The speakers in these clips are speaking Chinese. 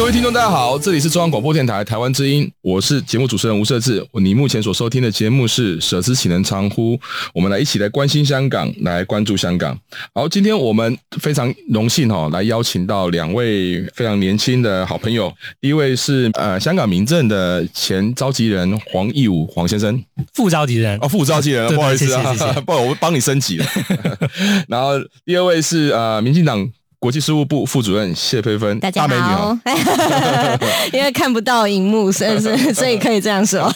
各位听众，大家好，这里是中央广播电台台湾之音，我是节目主持人吴社志。你目前所收听的节目是《舍之岂能常乎》，我们来一起来关心香港，来关注香港。好，今天我们非常荣幸哈，来邀请到两位非常年轻的好朋友。第一位是呃香港民政的前召集人黄义武黄先生，副召集人哦，副召集人，不好意思啊，不好，我帮你升级了。然后第二位是呃民进党。国际事务部副主任谢佩芬，大家好。因为看不到荧幕，所以 所以可以这样说。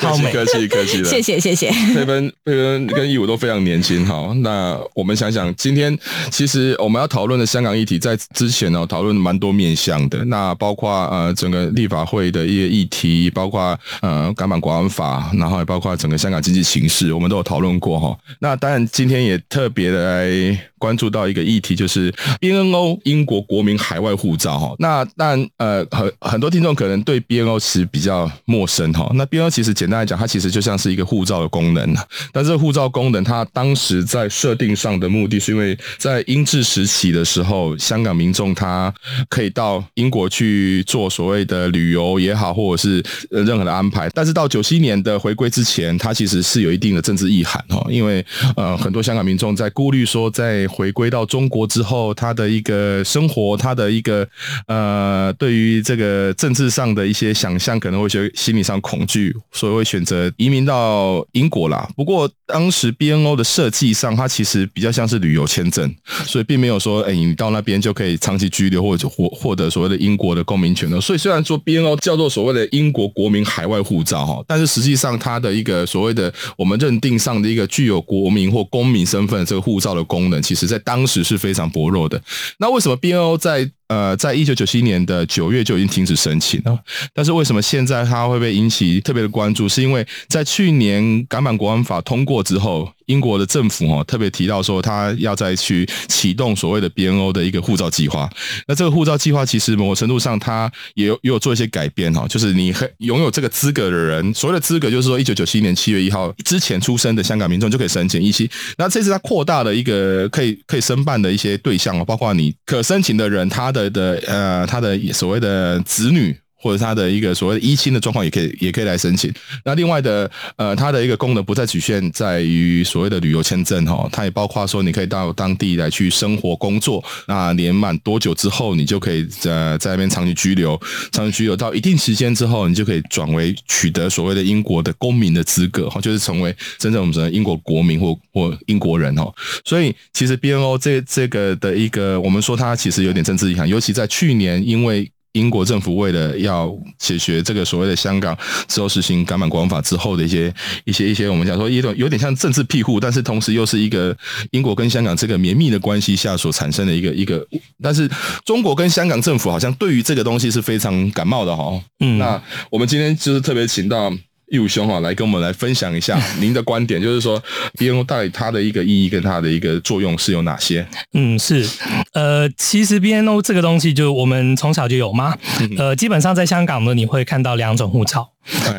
超美，客气客气的。谢谢谢谢。佩芬佩芬跟义武都非常年轻哈。那我们想想，今天其实我们要讨论的香港议题，在之前呢讨论蛮多面向的。那包括呃整个立法会的一些议题，包括呃港版国安法，然后也包括整个香港经济形势，我们都有讨论过哈。那当然今天也特别的来关注到一个议题，就是 BNO 英国国民海外护照哈。那但呃很很多听众可能对 BNO 其实比较陌生哈。那 BNO 其实简单来讲，它其实就像是一个护照的功能。但这个护照功能，它当时在设定上的目的是因为在英治时期的时候，香港民众他可以到英国去做所谓的旅游也好，或者是任何的安排。但是到九七年的回归之前，它其实是有一定的政治意涵哈。因为呃很多香港民众在顾虑说在回归到中国之后，他的一个生活，他的一个呃，对于这个政治上的一些想象，可能会觉得心理上恐惧，所以会选择移民到英国啦。不过当时 BNO 的设计上，它其实比较像是旅游签证，所以并没有说，哎，你到那边就可以长期居留或者获获得所谓的英国的公民权的。所以虽然说 BNO 叫做所谓的英国国民海外护照哈，但是实际上它的一个所谓的我们认定上的一个具有国民或公民身份这个护照的功能，其实在当时是非常薄弱的。那为什么 BNO 在呃，在一九九七年的九月就已经停止申请了，但是为什么现在它会被引起特别的关注？是因为在去年港版国安法通过之后，英国的政府哦特别提到说，他要再去启动所谓的 BNO 的一个护照计划。那这个护照计划其实某种程度上，它也有也有做一些改变哈，就是你拥有这个资格的人，所谓的资格就是说，一九九七年七月一号之前出生的香港民众就可以申请一期。那这次它扩大了一个可以可以申办的一些对象，包括你可申请的人，他的。的呃，他的所谓的子女或者他的一个所谓的依亲的状况，也可以也可以来申请。那另外的呃，它的一个功能不再局限在于所谓的旅游签证哈，它也包括说你可以到当地来去生活工作。那年满多久之后，你就可以呃在那边长期居留，长期居留到一定时间之后，你就可以转为取得所谓的英国的公民的资格哈，就是成为真正我们说的英国国民或或英国人哈。所以其实 BNO 这这个的一个，我们说它其实有点政治意涵，尤其在去年因为。英国政府为了要解决这个所谓的香港之后实行港版国安法之后的一些一些一些，我们讲说一种有点像政治庇护，但是同时又是一个英国跟香港这个绵密的关系下所产生的一个一个，但是中国跟香港政府好像对于这个东西是非常感冒的哈。嗯，那我们今天就是特别请到。义武兄哈，来跟我们来分享一下 您的观点，就是说 BNO 到底它的一个意义跟它的一个作用是有哪些？嗯，是，呃，其实 BNO 这个东西，就我们从小就有嘛，呃，基本上在香港呢，你会看到两种护照。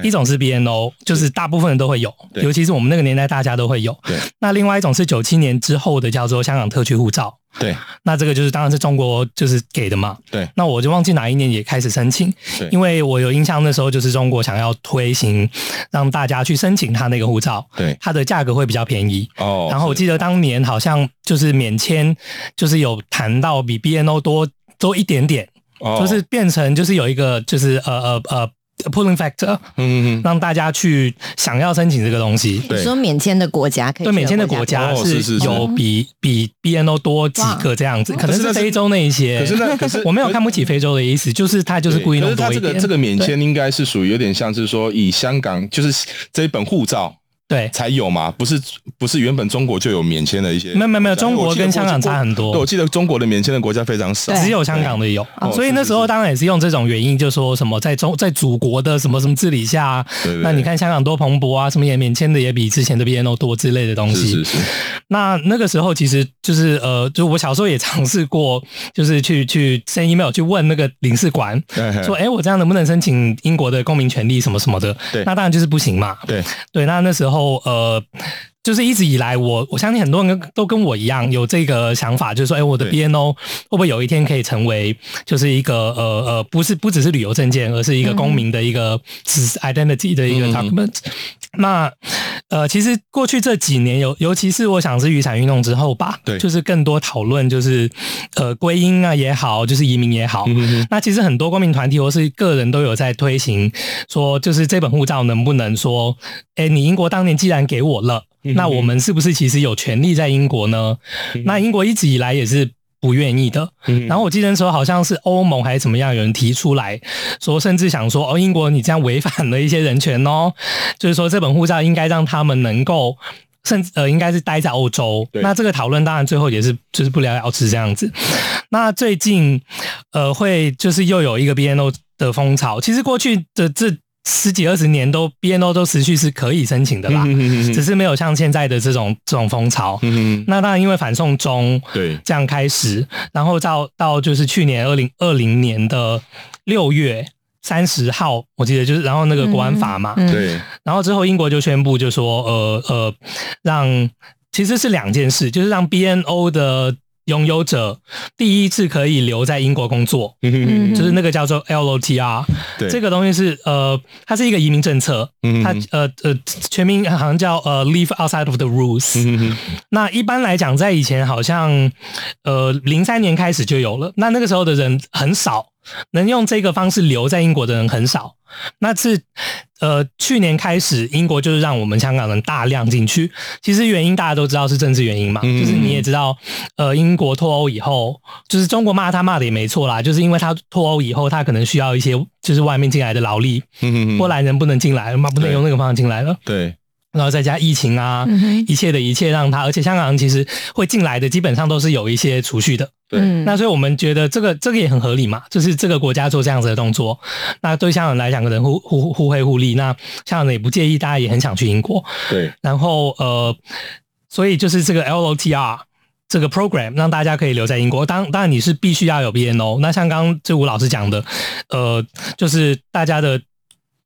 一种是 BNO，就是大部分人都会有，尤其是我们那个年代，大家都会有。对。那另外一种是九七年之后的，叫做香港特区护照。对。那这个就是当然是中国就是给的嘛。对。那我就忘记哪一年也开始申请。因为我有印象，那时候就是中国想要推行，让大家去申请他那个护照。对。它的价格会比较便宜。哦。然后我记得当年好像就是免签，就是有谈到比 BNO 多多一点点。哦。就是变成就是有一个就是呃呃呃。Pulling factor，嗯嗯，让大家去想要申请这个东西。你说免签的国家可以，对免签的国家是有比比 BNO 多几个这样子，可能是非洲那一些。可是那可是 我没有看不起非洲的意思，就是他就是故意弄多一点。这个这个免签应该是属于有点像是说以香港就是这一本护照。对，才有嘛，不是不是原本中国就有免签的一些，没有没有没有，中国跟香港差很多。对，我记得中国的免签的国家非常少，只有香港的有。所以那时候当然也是用这种原因，就说什么在中在祖国的什么什么治理下，那你看香港多蓬勃啊，什么也免签的也比之前的 BNO 多之类的东西。是是是。那那个时候其实就是呃，就我小时候也尝试过，就是去去 send email 去问那个领事馆，说哎，我这样能不能申请英国的公民权利什么什么的？对，那当然就是不行嘛。对对，那那时候呃。就是一直以来我，我我相信很多人都跟我一样有这个想法，就是说，哎、欸，我的 BNO 会不会有一天可以成为就是一个呃呃，不是不只是旅游证件，而是一个公民的一个 identity 的一个 document。嗯、那呃，其实过去这几年，尤尤其是我想是雨伞运动之后吧，对，就是更多讨论，就是呃归因啊也好，就是移民也好。嗯、那其实很多公民团体或是个人都有在推行，说就是这本护照能不能说，哎、欸，你英国当年既然给我了。那我们是不是其实有权利在英国呢？那英国一直以来也是不愿意的。然后我记得那时候好像是欧盟还是怎么样，有人提出来说，甚至想说哦，英国你这样违反了一些人权哦，就是说这本护照应该让他们能够，甚至呃应该是待在欧洲。那这个讨论当然最后也是就是不了了之这样子。那最近呃会就是又有一个 BNO 的风潮，其实过去的这。十几二十年都 BNO 都持续是可以申请的啦，只是没有像现在的这种这种风潮。那当然因为反送中对这样开始，然后到到就是去年二零二零年的六月三十号，我记得就是然后那个国安法嘛，对，然后之后英国就宣布就说呃呃让其实是两件事，就是让 BNO 的。拥有者第一次可以留在英国工作，嗯，就是那个叫做 LOTR，对，这个东西是呃，它是一个移民政策，嗯，它呃呃全名好像叫呃 Leave outside of the rules，嗯，那一般来讲，在以前好像呃零三年开始就有了，那那个时候的人很少。能用这个方式留在英国的人很少，那是呃去年开始，英国就是让我们香港人大量进去。其实原因大家都知道是政治原因嘛，就是你也知道，呃，英国脱欧以后，就是中国骂他骂的也没错啦，就是因为他脱欧以后，他可能需要一些就是外面进来的劳力，嗯波兰人不能进来嘛，不能用那个方式进来了，对。然后再加疫情啊，一切的一切让他，而且香港人其实会进来的基本上都是有一些储蓄的，对。那所以我们觉得这个这个也很合理嘛，就是这个国家做这样子的动作，那对香港人来讲可能互互互惠互利，那香港人也不介意，大家也很想去英国，对。然后呃，所以就是这个 LOTR 这个 program 让大家可以留在英国，当当然你是必须要有 BNO，那像刚刚这吴老师讲的，呃，就是大家的。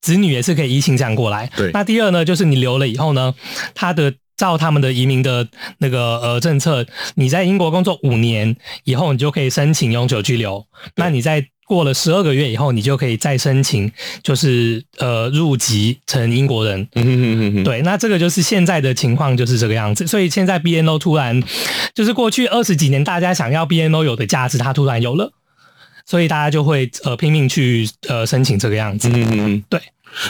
子女也是可以移情这样过来。对。那第二呢，就是你留了以后呢，他的照他们的移民的那个呃政策，你在英国工作五年以后，你就可以申请永久居留。那你在过了十二个月以后，你就可以再申请，就是呃入籍成英国人。嗯哼哼哼。对，那这个就是现在的情况就是这个样子。所以现在 BNO 突然就是过去二十几年大家想要 BNO 有的价值，它突然有了，所以大家就会呃拼命去呃申请这个样子。嗯嗯，对。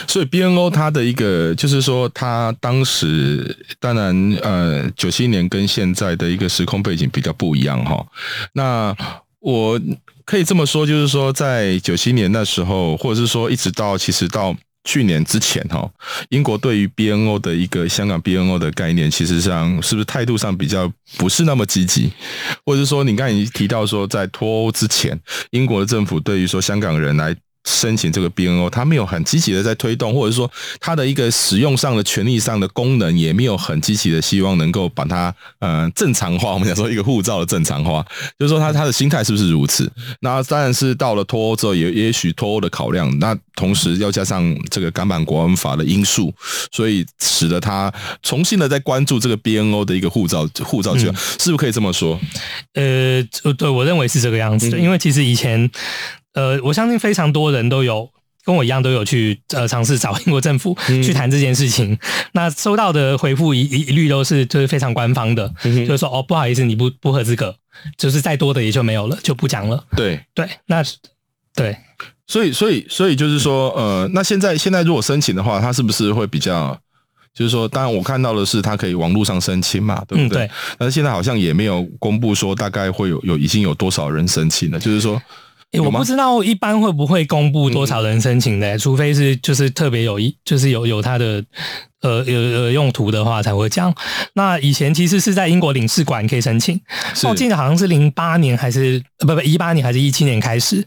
所以 BNO 它的一个就是说，它当时当然呃九七年跟现在的一个时空背景比较不一样哈。那我可以这么说，就是说在九七年那时候，或者是说一直到其实到去年之前哈，英国对于 BNO 的一个香港 BNO 的概念，其实上是不是态度上比较不是那么积极，或者是说你刚才已经提到说在脱欧之前，英国的政府对于说香港人来。申请这个 BNO，他没有很积极的在推动，或者说他的一个使用上的权利上的功能也没有很积极的希望能够把它呃正常化。我们讲说一个护照的正常化，就是说他他的心态是不是如此？那当然是到了脱欧之后，也也许脱欧的考量，那同时要加上这个港版国安法的因素，所以使得他重新的在关注这个 BNO 的一个护照护照权，是不是可以这么说？呃，对，我认为是这个样子的，因为其实以前。呃，我相信非常多人都有跟我一样都有去呃尝试找英国政府去谈这件事情，嗯、那收到的回复一一律都是就是非常官方的，嗯、就是说哦不好意思，你不不合资格，就是再多的也就没有了，就不讲了。对对，那对。所以所以所以就是说，呃，那现在现在如果申请的话，他是不是会比较？就是说，当然我看到的是，他可以网络上申请嘛，对不对？嗯、对。但是现在好像也没有公布说大概会有有已经有多少人申请了。就是说，欸、我不知道一般会不会公布多少人申请的、欸，嗯、除非是就是特别有一就是有有他的呃有有用途的话才会这样。那以前其实是在英国领事馆可以申请，我记得好像是零八年还是不不一八年还是一七年开始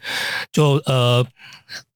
就呃。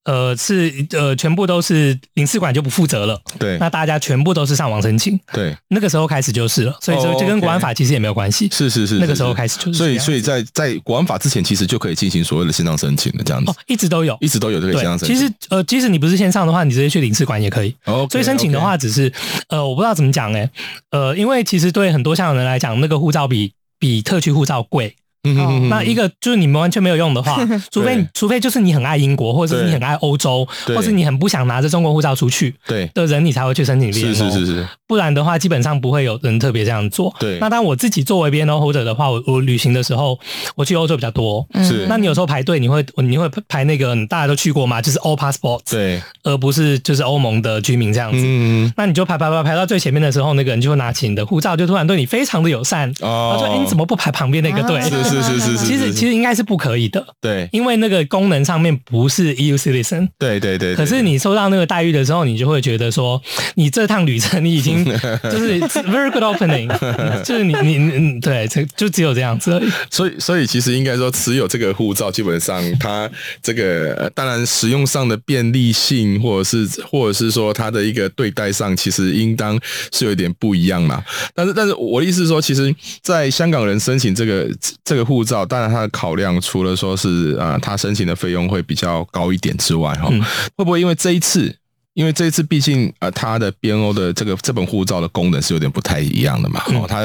呃，是呃，全部都是领事馆就不负责了。对，那大家全部都是上网申请。对，那个时候开始就是了，所以说就跟国安法其实也没有关系。是是是，那个时候开始就是。所以，所以在在国安法之前，其实就可以进行所谓的线上申请的这样子。哦，一直都有，一直都有这个线上申请。其实呃，即使你不是线上的话，你直接去领事馆也可以。哦。所以申请的话，只是呃，我不知道怎么讲哎，呃，因为其实对很多香港人来讲，那个护照比比特区护照贵。嗯哼，那一个就是你们完全没有用的话，除非除非就是你很爱英国，或者是你很爱欧洲，或是你很不想拿着中国护照出去，对。的人，你才会去申请 BNO。是是是是，不然的话，基本上不会有人特别这样做。对，那当我自己作为 BNO holder 的话，我我旅行的时候，我去欧洲比较多。是，那你有时候排队，你会你会排那个大家都去过吗？就是 All Passports，对，而不是就是欧盟的居民这样子。嗯，那你就排排排排到最前面的时候，那个人就会拿起你的护照，就突然对你非常的友善。哦，他说：“哎，你怎么不排旁边那个队？”是是是是是，其实其实应该是不可以的，对，因为那个功能上面不是 EU citizen，对对对。可是你收到那个待遇的时候，你就会觉得说，你这趟旅程你已经 就是 very good opening，就是你你嗯对，就就只有这样子而已。所以所以其实应该说，持有这个护照，基本上它这个当然使用上的便利性，或者是或者是说他的一个对待上，其实应当是有一点不一样嘛。但是但是我的意思是说，其实在香港人申请这个这个护照，当然他的考量除了说是呃，他申请的费用会比较高一点之外，哈，会不会因为这一次？因为这一次毕竟呃，它的 BNO 的这个这本护照的功能是有点不太一样的嘛。哦，它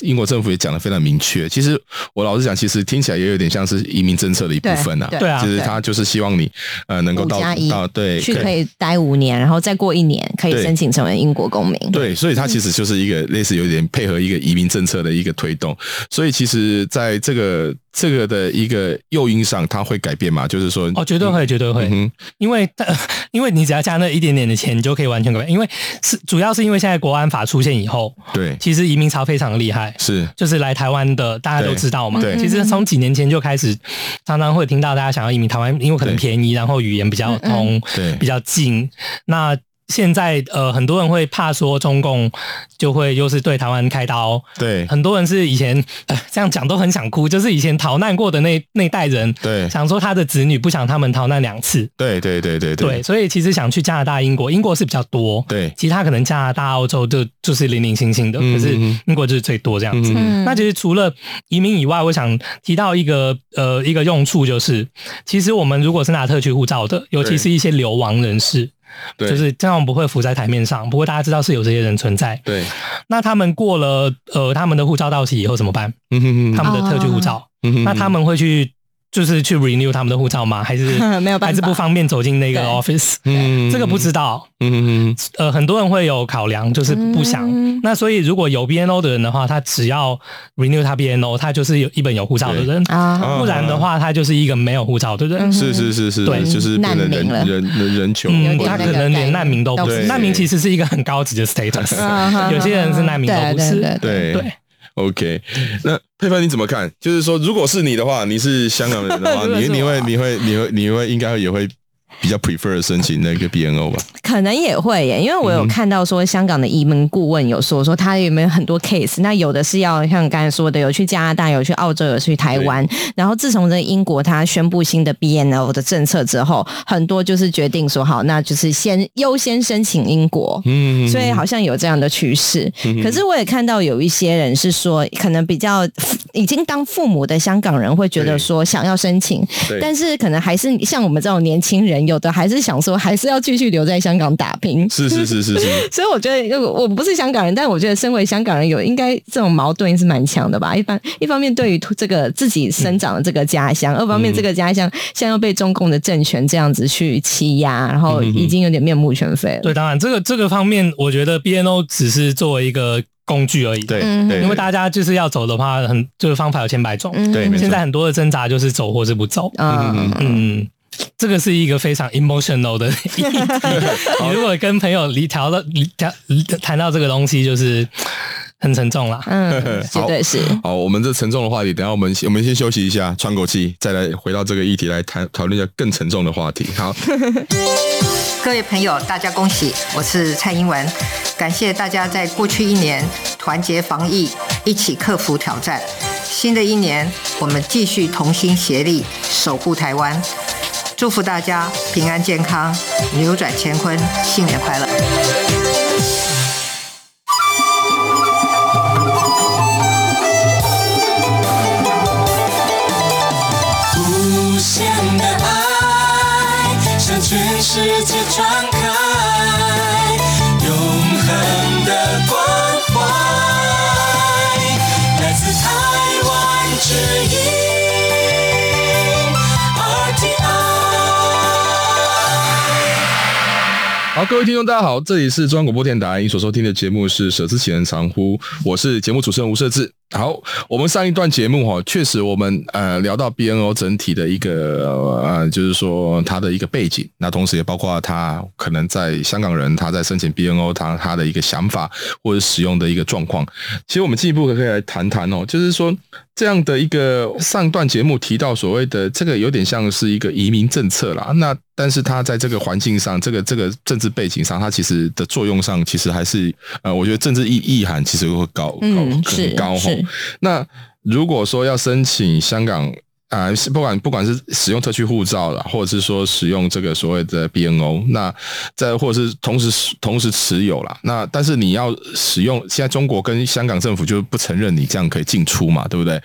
英国政府也讲的非常明确。其实我老实讲，其实听起来也有点像是移民政策的一部分呐。对啊，其实他就是希望你呃能够到到对去可以待五年，然后再过一年可以申请成为英国公民。对，所以它其实就是一个类似有点配合一个移民政策的一个推动。所以其实在这个。这个的一个诱因上，它会改变吗？就是说，哦，绝对会，绝对会，嗯、因为，因为你只要加那一点点的钱，你就可以完全改变。因为是主要是因为现在国安法出现以后，对，其实移民潮非常厉害，是，就是来台湾的，大家都知道嘛。对，其实从几年前就开始，常常会听到大家想要移民台湾，因为可能便宜，然后语言比较通，对，比较近。那现在呃，很多人会怕说中共就会又是对台湾开刀，对，很多人是以前呃这样讲都很想哭，就是以前逃难过的那那代人，对，想说他的子女不想他们逃难两次，对对对对对，对，所以其实想去加拿大、英国，英国是比较多，对，其他可能加拿大、澳洲就就是零零星星的，可是英国就是最多这样子。嗯、那其实除了移民以外，我想提到一个呃一个用处就是，其实我们如果是拿特区护照的，尤其是一些流亡人士。对就是这样，不会浮在台面上。不过大家知道是有这些人存在。对，那他们过了呃，他们的护照到期以后怎么办？嗯哼哼，他们的特区护照，嗯哼，那他们会去。就是去 renew 他们的护照吗？还是没有办法，还是不方便走进那个 office？嗯，这个不知道。嗯嗯呃，很多人会有考量，就是不想。嗯、那所以如果有 BNO 的人的话，他只要 renew 他 BNO，他就是有一本有护照的人啊。不然的话，他就是一个没有护照的人。是是是是，对，就是变成人人人人穷。嗯，他可能连难民都不是。难民其实是一个很高级的 status。有些人是难民都不是。对对。OK，那佩芬你怎么看？就是说，如果是你的话，你是香港人的话，你你会你会你会你会应该也会。比较 prefer 申请那个 BNO 吧，可能也会耶，因为我有看到说香港的移民顾问有说说他有没有很多 case，那有的是要像刚才说的有去加拿大，有去澳洲，有去台湾，然后自从这英国他宣布新的 BNO 的政策之后，很多就是决定说好，那就是先优先申请英国，嗯，所以好像有这样的趋势。嗯、可是我也看到有一些人是说，可能比较已经当父母的香港人会觉得说想要申请，但是可能还是像我们这种年轻人。有的还是想说，还是要继续留在香港打拼。是是是是是。所以我觉得，我不是香港人，但我觉得身为香港人，有应该这种矛盾是蛮强的吧。一般一方面，对于这个自己生长的这个家乡；二方面，这个家乡现在又被中共的政权这样子去欺压，然后已经有点面目全非了。对，当然，这个这个方面，我觉得 BNO 只是作为一个工具而已。对，因为大家就是要走的话，很就是方法有千百种。对，现在很多的挣扎就是走或是不走。嗯嗯。这个是一个非常 emotional 的 议题。你如果跟朋友离聊到聊谈到这个东西，就是很沉重啦。嗯，绝对是。好，我们这沉重的话题，等下我们我们先休息一下，喘口气，再来回到这个议题来谈讨论一下更沉重的话题。好，各位朋友，大家恭喜，我是蔡英文，感谢大家在过去一年团结防疫，一起克服挑战。新的一年，我们继续同心协力守护台湾。祝福大家平安健康，扭转乾坤，新年快乐！无限的爱向全世界传好，各位听众，大家好，这里是中央广播电台，你所收听的节目是《舍之其人常乎》，我是节目主持人吴设志。好，我们上一段节目哈，确实我们呃聊到 BNO 整体的一个呃，就是说它的一个背景，那同时也包括他可能在香港人他在申请 BNO 他他的一个想法或者使用的一个状况。其实我们进一步可以来谈谈哦，就是说这样的一个上段节目提到所谓的这个有点像是一个移民政策啦，那但是它在这个环境上，这个这个政治背景上，它其实的作用上其实还是呃，我觉得政治意意涵其实会高高很高哈。那如果说要申请香港啊、呃，不管不管是使用特区护照啦，或者是说使用这个所谓的 BNO，那再或者是同时同时持有啦，那但是你要使用，现在中国跟香港政府就不承认你这样可以进出嘛，对不对？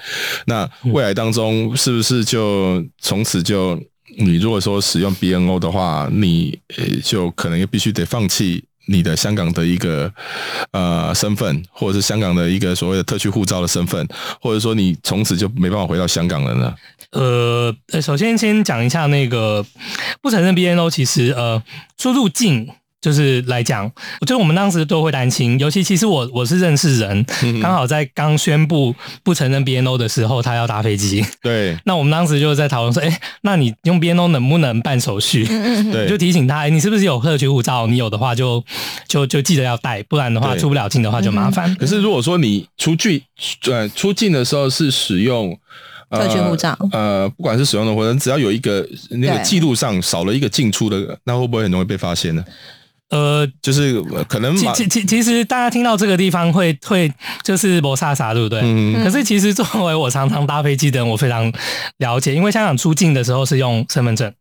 那未来当中是不是就从此就你如果说使用 BNO 的话，你就可能也必须得放弃。你的香港的一个呃身份，或者是香港的一个所谓的特区护照的身份，或者说你从此就没办法回到香港了呢？呃，首先先讲一下那个不承认 BNO，其实呃出入境。就是来讲，我觉得我们当时都会担心，尤其其实我我是认识人，刚好在刚宣布不承认 BNO 的时候，他要搭飞机。对，那我们当时就在讨论说，哎，那你用 BNO 能不能办手续？对，就提醒他，哎，你是不是有特区护照？你有的话就就就记得要带，不然的话出不了境的话就麻烦。可是如果说你出去呃出境的时候是使用特区护照，呃，不管是使用的或者只要有一个那个记录上少了一个进出的，那会不会很容易被发现呢？呃，就是可能其其其其实大家听到这个地方会会就是摩萨萨，对不对？嗯。可是其实作为我常常搭飞机的人，我非常了解，因为香港出境的时候是用身份证。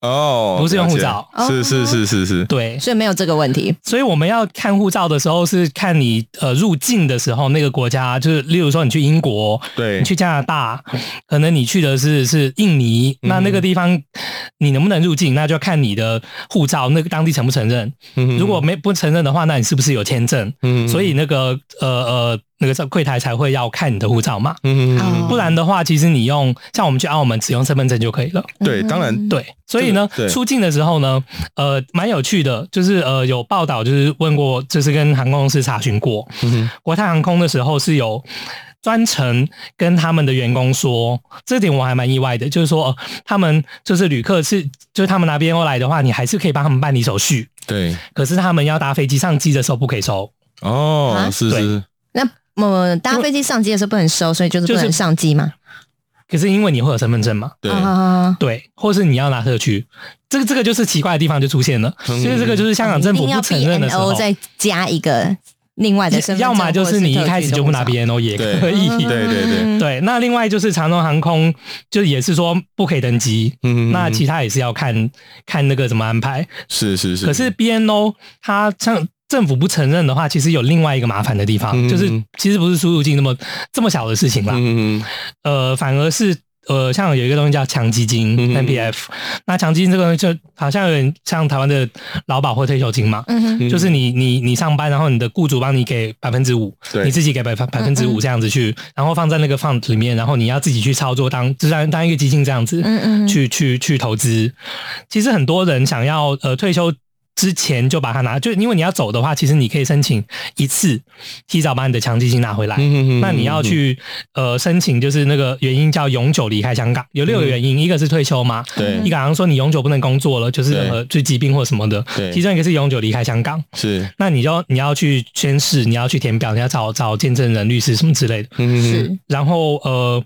哦，不是用护照，是是是是是，对，所以没有这个问题。所以我们要看护照的时候，是看你呃入境的时候那个国家，就是例如说你去英国，对，你去加拿大，可能你去的是是印尼，嗯、那那个地方你能不能入境，那就要看你的护照那个当地承不承认。嗯、如果没不承认的话，那你是不是有签证？嗯，所以那个呃呃。那个在柜台才会要看你的护照嘛，嗯，不然的话，其实你用像我们去澳门只用身份证就可以了。对，当然对。所以呢，出境的时候呢，呃，蛮有趣的，就是呃有报道，就是问过，就是跟航空公司查询过，嗯，国泰航空的时候是有专程跟他们的员工说，这点我还蛮意外的，就是说，呃，他们就是旅客是，就是他们拿 BNO 来的话，你还是可以帮他们办理手续。对。可是他们要搭飞机上机的时候不可以收。哦，是是。那我搭飞机上机的时候不能收，所以就是不能上机嘛。可是因为你会有身份证嘛，对对，或是你要拿特区，这个这个就是奇怪的地方就出现了。所以这个就是香港政府不承认的时候，再加一个另外的身份证，要么就是你一开始就不拿 BNO 也可以。对对对对，那另外就是长荣航空就也是说不可以登机，那其他也是要看看那个怎么安排。是是是，可是 BNO 它像。政府不承认的话，其实有另外一个麻烦的地方，嗯、就是其实不是出入境那么这么小的事情啦。嗯、呃，反而是呃，像有一个东西叫强基金 （NPF） 嗯、那强基金这个就好像有点像台湾的劳保或退休金嘛。嗯、就是你你你上班，然后你的雇主帮你给百分之五，你自己给百分百分之五这样子去，然后放在那个 fund 里面，然后你要自己去操作当，就当当一个基金这样子，嗯嗯，去去去投资。其实很多人想要呃退休。之前就把它拿，就因为你要走的话，其实你可以申请一次提早把你的强基金拿回来。嗯、那你要去呃申请，就是那个原因叫永久离开香港，有六个原因，嗯、一个是退休嘛，对，一个好像说你永久不能工作了，就是任何就疾病或什么的，对，其中一个是永久离开香港，是，那你就你要去宣誓，你要去填表，你要找找见证人、律师什么之类的，嗯，是，然后呃。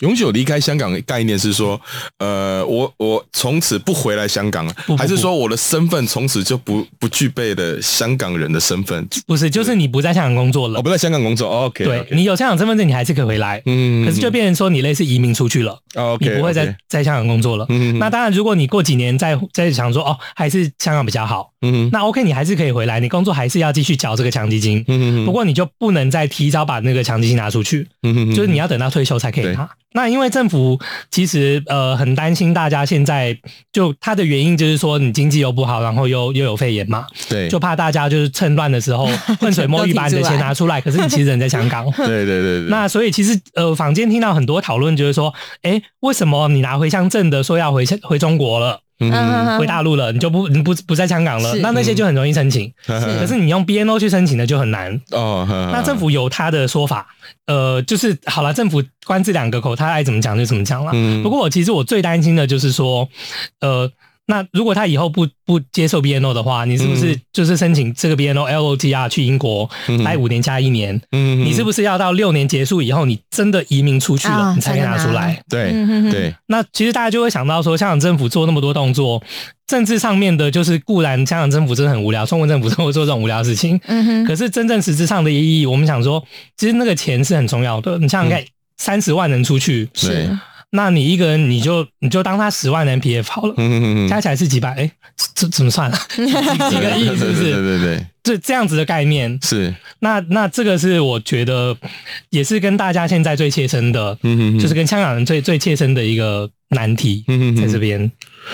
永久离开香港的概念是说，呃，我我从此不回来香港了，还是说我的身份从此就不不具备了香港人的身份？不是，就是你不在香港工作了，我、哦、不在香港工作。哦、OK，对 okay. 你有香港身份证，你还是可以回来。嗯，可是就变成说你类似移民出去了。哦、okay, 你不会在在香港工作了。嗯，那当然，如果你过几年再再想说，哦，还是香港比较好。嗯，那 OK，你还是可以回来，你工作还是要继续缴这个强基金。嗯，不过你就不能再提早把那个强基金拿出去。嗯，就是你要等到退休才可以拿。那因为政府其实呃很担心大家现在就它的原因就是说你经济又不好，然后又又有肺炎嘛，对，就怕大家就是趁乱的时候 浑水摸鱼把你的钱拿出来，可是你其实人在香港，对对对对。那所以其实呃坊间听到很多讨论就是说，哎，为什么你拿回乡证的说要回回中国了？嗯，回大陆了，你就不你不不在香港了，那那些就很容易申请。是，可是你用 BNO 去申请的就很难。哦，那政府有他的说法，呃，就是好了，政府关这两个口，他爱怎么讲就怎么讲了。嗯，不过我其实我最担心的就是说，呃。那如果他以后不不接受 BNO 的话，你是不是就是申请这个 BNO LOTR 去英国待五年加一年？嗯，你是不是要到六年结束以后，你真的移民出去了，啊、你才可以拿出来？对对。那其实大家就会想到说，香港政府做那么多动作，政治上面的，就是固然香港政府真的很无聊，中国政府都会做这种无聊的事情。嗯哼。可是真正实质上的意义，我们想说，其实那个钱是很重要的。你想想看，三十万人出去是。那你一个人，你就你就当他十万的 MPF 好了，加起来是几百？哎，这怎么算啊？几个亿是不是？对对对，这这样子的概念是。那那这个是我觉得也是跟大家现在最切身的，就是跟香港人最最切身的一个难题，在这边。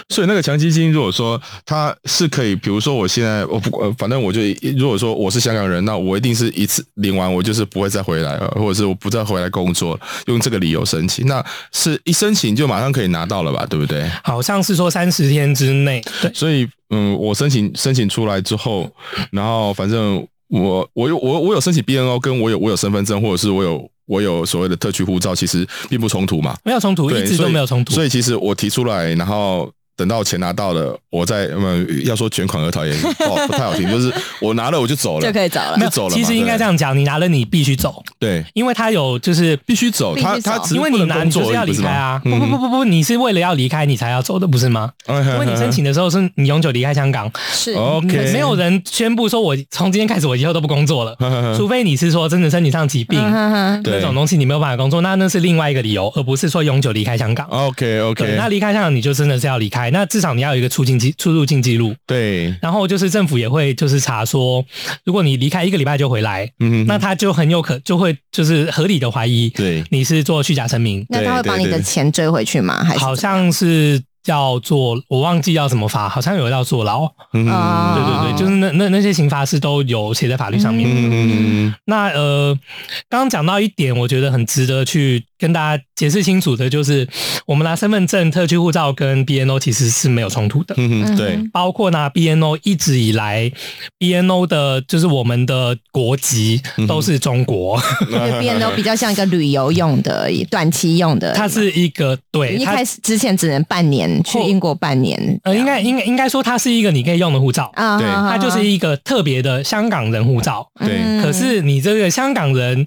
所以那个强基金，如果说它是可以，比如说我现在我不，反正我就如果说我是香港人，那我一定是一次领完，我就是不会再回来了，或者是我不再回来工作，用这个理由申请，那是一申请就马上可以拿到了吧？对不对？好像是说三十天之内。对，所以嗯，我申请申请出来之后，然后反正我我有我我有申请 BNO，跟我有我有身份证，或者是我有我有所谓的特区护照，其实并不冲突嘛，没有冲突，一直都没有冲突。所以其实我提出来，然后。等到钱拿到了，我再嗯要说卷款而逃也不 不太好听，就是我拿了我就走了，就可以走了，就走了。其实应该这样讲，你拿了你必须走，对，因为他有就是必须走，他他因为你拿你就是要离开啊，不不不不不，你是为了要离开你才要走的，不是吗？因为你申请的时候是你永久离开香港，是。OK，没有人宣布说我从今天开始我以后都不工作了，除非你是说真的身体上疾病那种东西你没有办法工作，那那是另外一个理由，而不是说永久离开香港。OK OK，那离开香港你就真的是要离开，那至少你要有一个。出境记出入境记录，对，然后就是政府也会就是查说，如果你离开一个礼拜就回来，嗯哼哼，那他就很有可就会就是合理的怀疑，对，你是做虚假声明，那他会把你的钱追回去吗？还是好像是。叫做我忘记要怎么罚，好像有要坐牢。嗯，对对对，就是那那那些刑罚是都有写在法律上面的。嗯，那呃，刚刚讲到一点，我觉得很值得去跟大家解释清楚的，就是我们拿身份证、特区护照跟 BNO 其实是没有冲突的。嗯，对，包括拿 BNO 一直以来，BNO 的就是我们的国籍都是中国。因为 BNO 比较像一个旅游用的、短期用的，它是一个对，一开始之前只能半年。去英国半年，呃，应该应该应该说它是一个你可以用的护照啊，对，它就是一个特别的香港人护照，对。可是你这个香港人。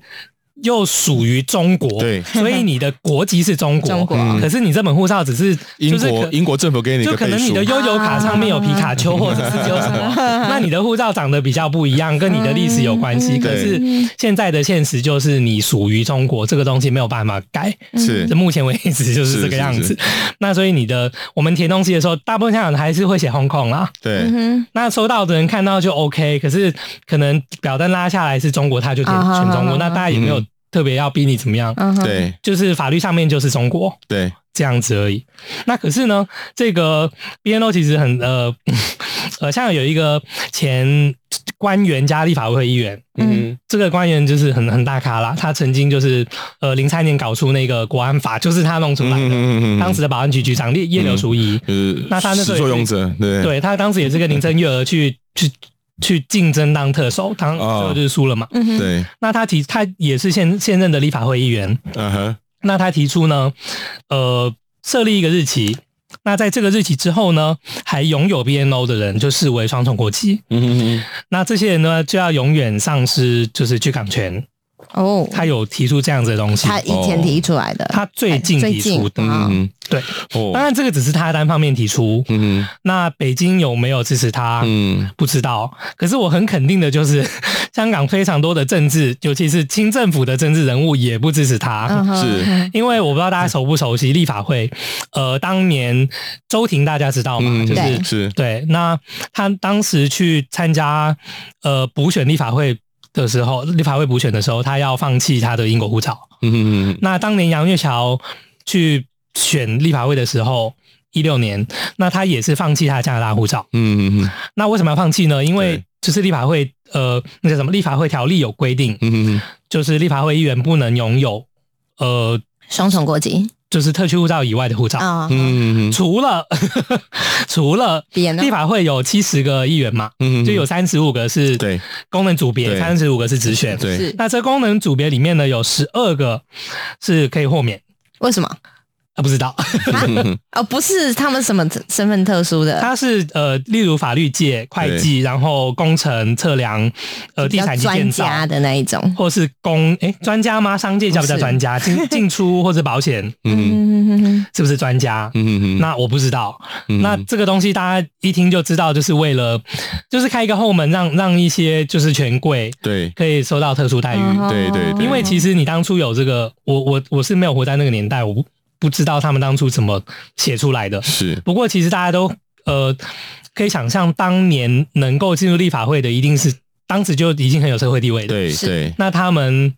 又属于中国，对，所以你的国籍是中国，中国。可是你这本护照只是英国，英国政府给你，就可能你的悠游卡上面有皮卡丘，或者是有什么，那你的护照长得比较不一样，跟你的历史有关系。可是现在的现实就是你属于中国，这个东西没有办法改，是，目前为止就是这个样子。那所以你的我们填东西的时候，大部分香港人还是会写 Hong Kong 啦，对。那收到的人看到就 OK，可是可能表单拉下来是中国，他就填全中国，那大家也没有。特别要逼你怎么样？对，就是法律上面就是中国，对，这样子而已。那可是呢，这个 BNO 其实很呃 呃，像有一个前。官员加立法会议员，嗯，这个官员就是很很大咖啦。他曾经就是呃零三年搞出那个国安法，就是他弄出来的。嗯嗯嗯，当时的保安局局长叶叶刘淑仪，嗯，那他那时候始作俑者，对，对他当时也是跟林郑月娥去去去竞争当特首，当最后就是输了嘛。嗯，对。那他提他也是现现任的立法会议员。嗯哼。那他提出呢，呃，设立一个日期。那在这个日期之后呢，还拥有 BNO 的人就视为双重国籍。嗯哼哼。那这些人呢，就要永远丧失就是居港权。哦，他有提出这样子的东西。他以前提出来的，他最近提出的。嗯，对。哦，当然这个只是他单方面提出。嗯，那北京有没有支持他？嗯，不知道。可是我很肯定的就是，香港非常多的政治，尤其是清政府的政治人物也不支持他。是，因为我不知道大家熟不熟悉立法会。呃，当年周庭大家知道吗？就是是对。那他当时去参加呃补选立法会。的时候，立法会补选的时候，他要放弃他的英国护照。嗯嗯嗯。那当年杨月桥去选立法会的时候，一六年，那他也是放弃他的加拿大护照。嗯嗯嗯。那为什么要放弃呢？因为就是立法会呃，那叫什么立法会条例有规定，嗯嗯，就是立法会议员不能拥有呃双重国籍。就是特区护照以外的护照，嗯嗯嗯，除了 除了立法会有七十个议员嘛，嗯，就有三十五个是对。功能组别，三十五个是直选，对，那这功能组别里面呢，有十二个是可以豁免，为什么？啊，不知道，哦，不是他们什么身份特殊的，他是呃，例如法律界、会计，然后工程测量，呃，地产建造的那一种，或是工，哎，专家吗？商界叫不叫专家？进进出或者保险，嗯，是不是专家？嗯嗯，那我不知道。那这个东西大家一听就知道，就是为了，就是开一个后门，让让一些就是权贵对。可以收到特殊待遇，对对，因为其实你当初有这个，我我我是没有活在那个年代，我不。知道他们当初怎么写出来的，是。不过其实大家都呃可以想象，当年能够进入立法会的，一定是当时就已经很有社会地位的。对对。那他们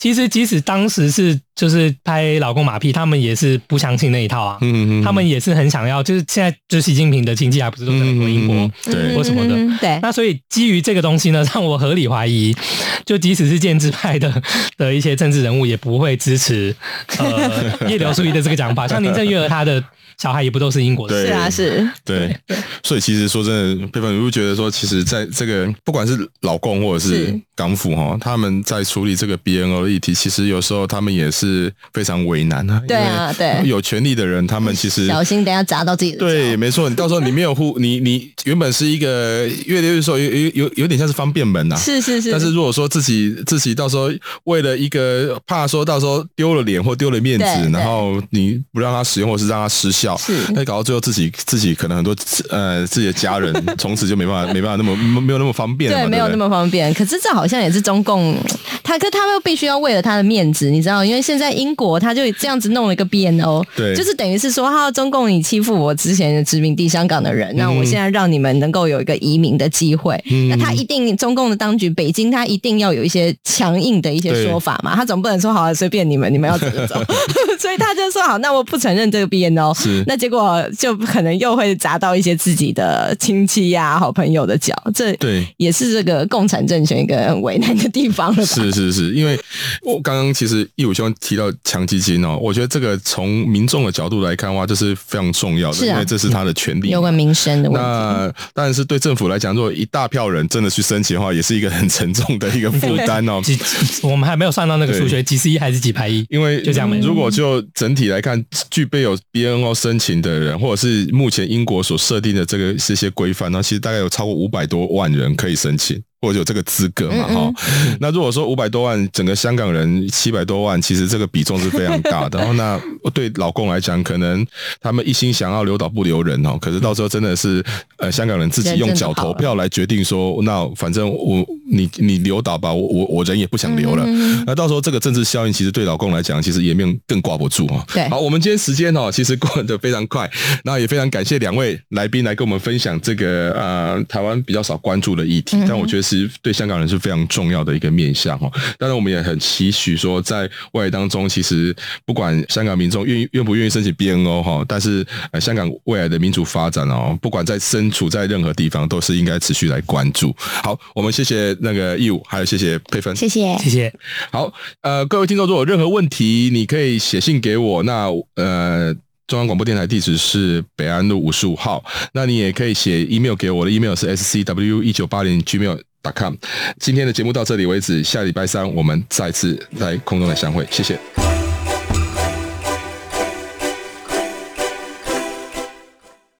其实即使当时是就是拍老公马屁，他们也是不相信那一套啊。嗯嗯。他们也是很想要，就是现在就是习近平的亲戚还不是都在美国、英国，对，或什么的。对。那所以基于这个东西呢，让我合理怀疑，就即使是建制派的 的一些政治人物，也不会支持呃 叶刘淑仪的这个讲法。像林郑月娥她的小孩也不都是英国的，是啊，是。对。所以其实说真的，佩芬，你会觉得说，其实在这个不管是老公或者是港府哈，他们在处理这个 BNO 的议题，其实有时候他们也是非常为难啊。对啊，对。有权利的人，他们其实小心，等下砸到自己的。对，没错。你到时候你没有护，你你原本是一个越来越说有有有有点像是方便门呐。是是是。但是如果说自己自己到时候为了一个怕说到时候丢了脸或丢了面子，然后你不让他使用或是让他失效，是，那搞到最后自己自己可能很多呃自己的家人 从此就没办法没办法那么没有那么方便了，对，没有那么方便。可是这好像也是中共，他可他又必须要为了他的面子，你知道，因为现在英国他就这样子弄了一个 BNO，对，就是等于是说，哈，中共你欺负我之前的殖民地香港的人，那我现在让你们能够有一个移民的机会，那他一定中共的当局北京他一定要有一些强硬的一些说法嘛，他总不能说好了随便你们，你们要怎么走，所以他就说好，那我不承认这个 BNO，是，那结果就可能又会砸到一些自己的亲戚呀、好朋友的脚，这对。也是这个共产政权一个很为难的地方了。是是是，因为我刚刚其实义武兄提到强基金哦，我觉得这个从民众的角度来看的话，这是非常重要的，因为这是他的权利，有个民生的问题。那当然是对政府来讲，如果一大票人真的去申请的话，也是一个很沉重的一个负担哦。我们还没有算到那个数学，几十亿还是几百亿？因为就这样，如果就整体来看，具备有 BNO 申请的人，或者是目前英国所设定的这个这些规范，那其实大概有超过五百多万人可以申请。或者有这个资格嘛？哈、嗯嗯，那如果说五百多万，整个香港人七百多万，其实这个比重是非常大的。然后，那对老公来讲，可能他们一心想要留岛不留人哦。可是到时候真的是呃，香港人自己用脚投票来决定说，那反正我你你留岛吧，我我我人也不想留了。嗯、那到时候这个政治效应，其实对老公来讲，其实颜面更挂不住啊。对，好，我们今天时间哦，其实过得非常快，那也非常感谢两位来宾来跟我们分享这个呃台湾比较少关注的议题，嗯、但我觉得是对香港人是非常重要的一个面向哦。当然，我们也很期许说，在未来当中，其实不管香港民众愿意愿不愿意申请 BNO 哈，但是呃香港未来的民主发展哦，不管在身处在任何地方，都是应该持续来关注。好，我们谢谢那个义务，还有谢谢佩芬，谢谢谢谢。好，呃，各位听众，如果有任何问题，你可以写信给我。那呃，中央广播电台地址是北安路五十五号。那你也可以写 email 给我的 email 是 scw 一九八零 gmail.com。今天的节目到这里为止，下礼拜三我们再次在空中来相会，谢谢。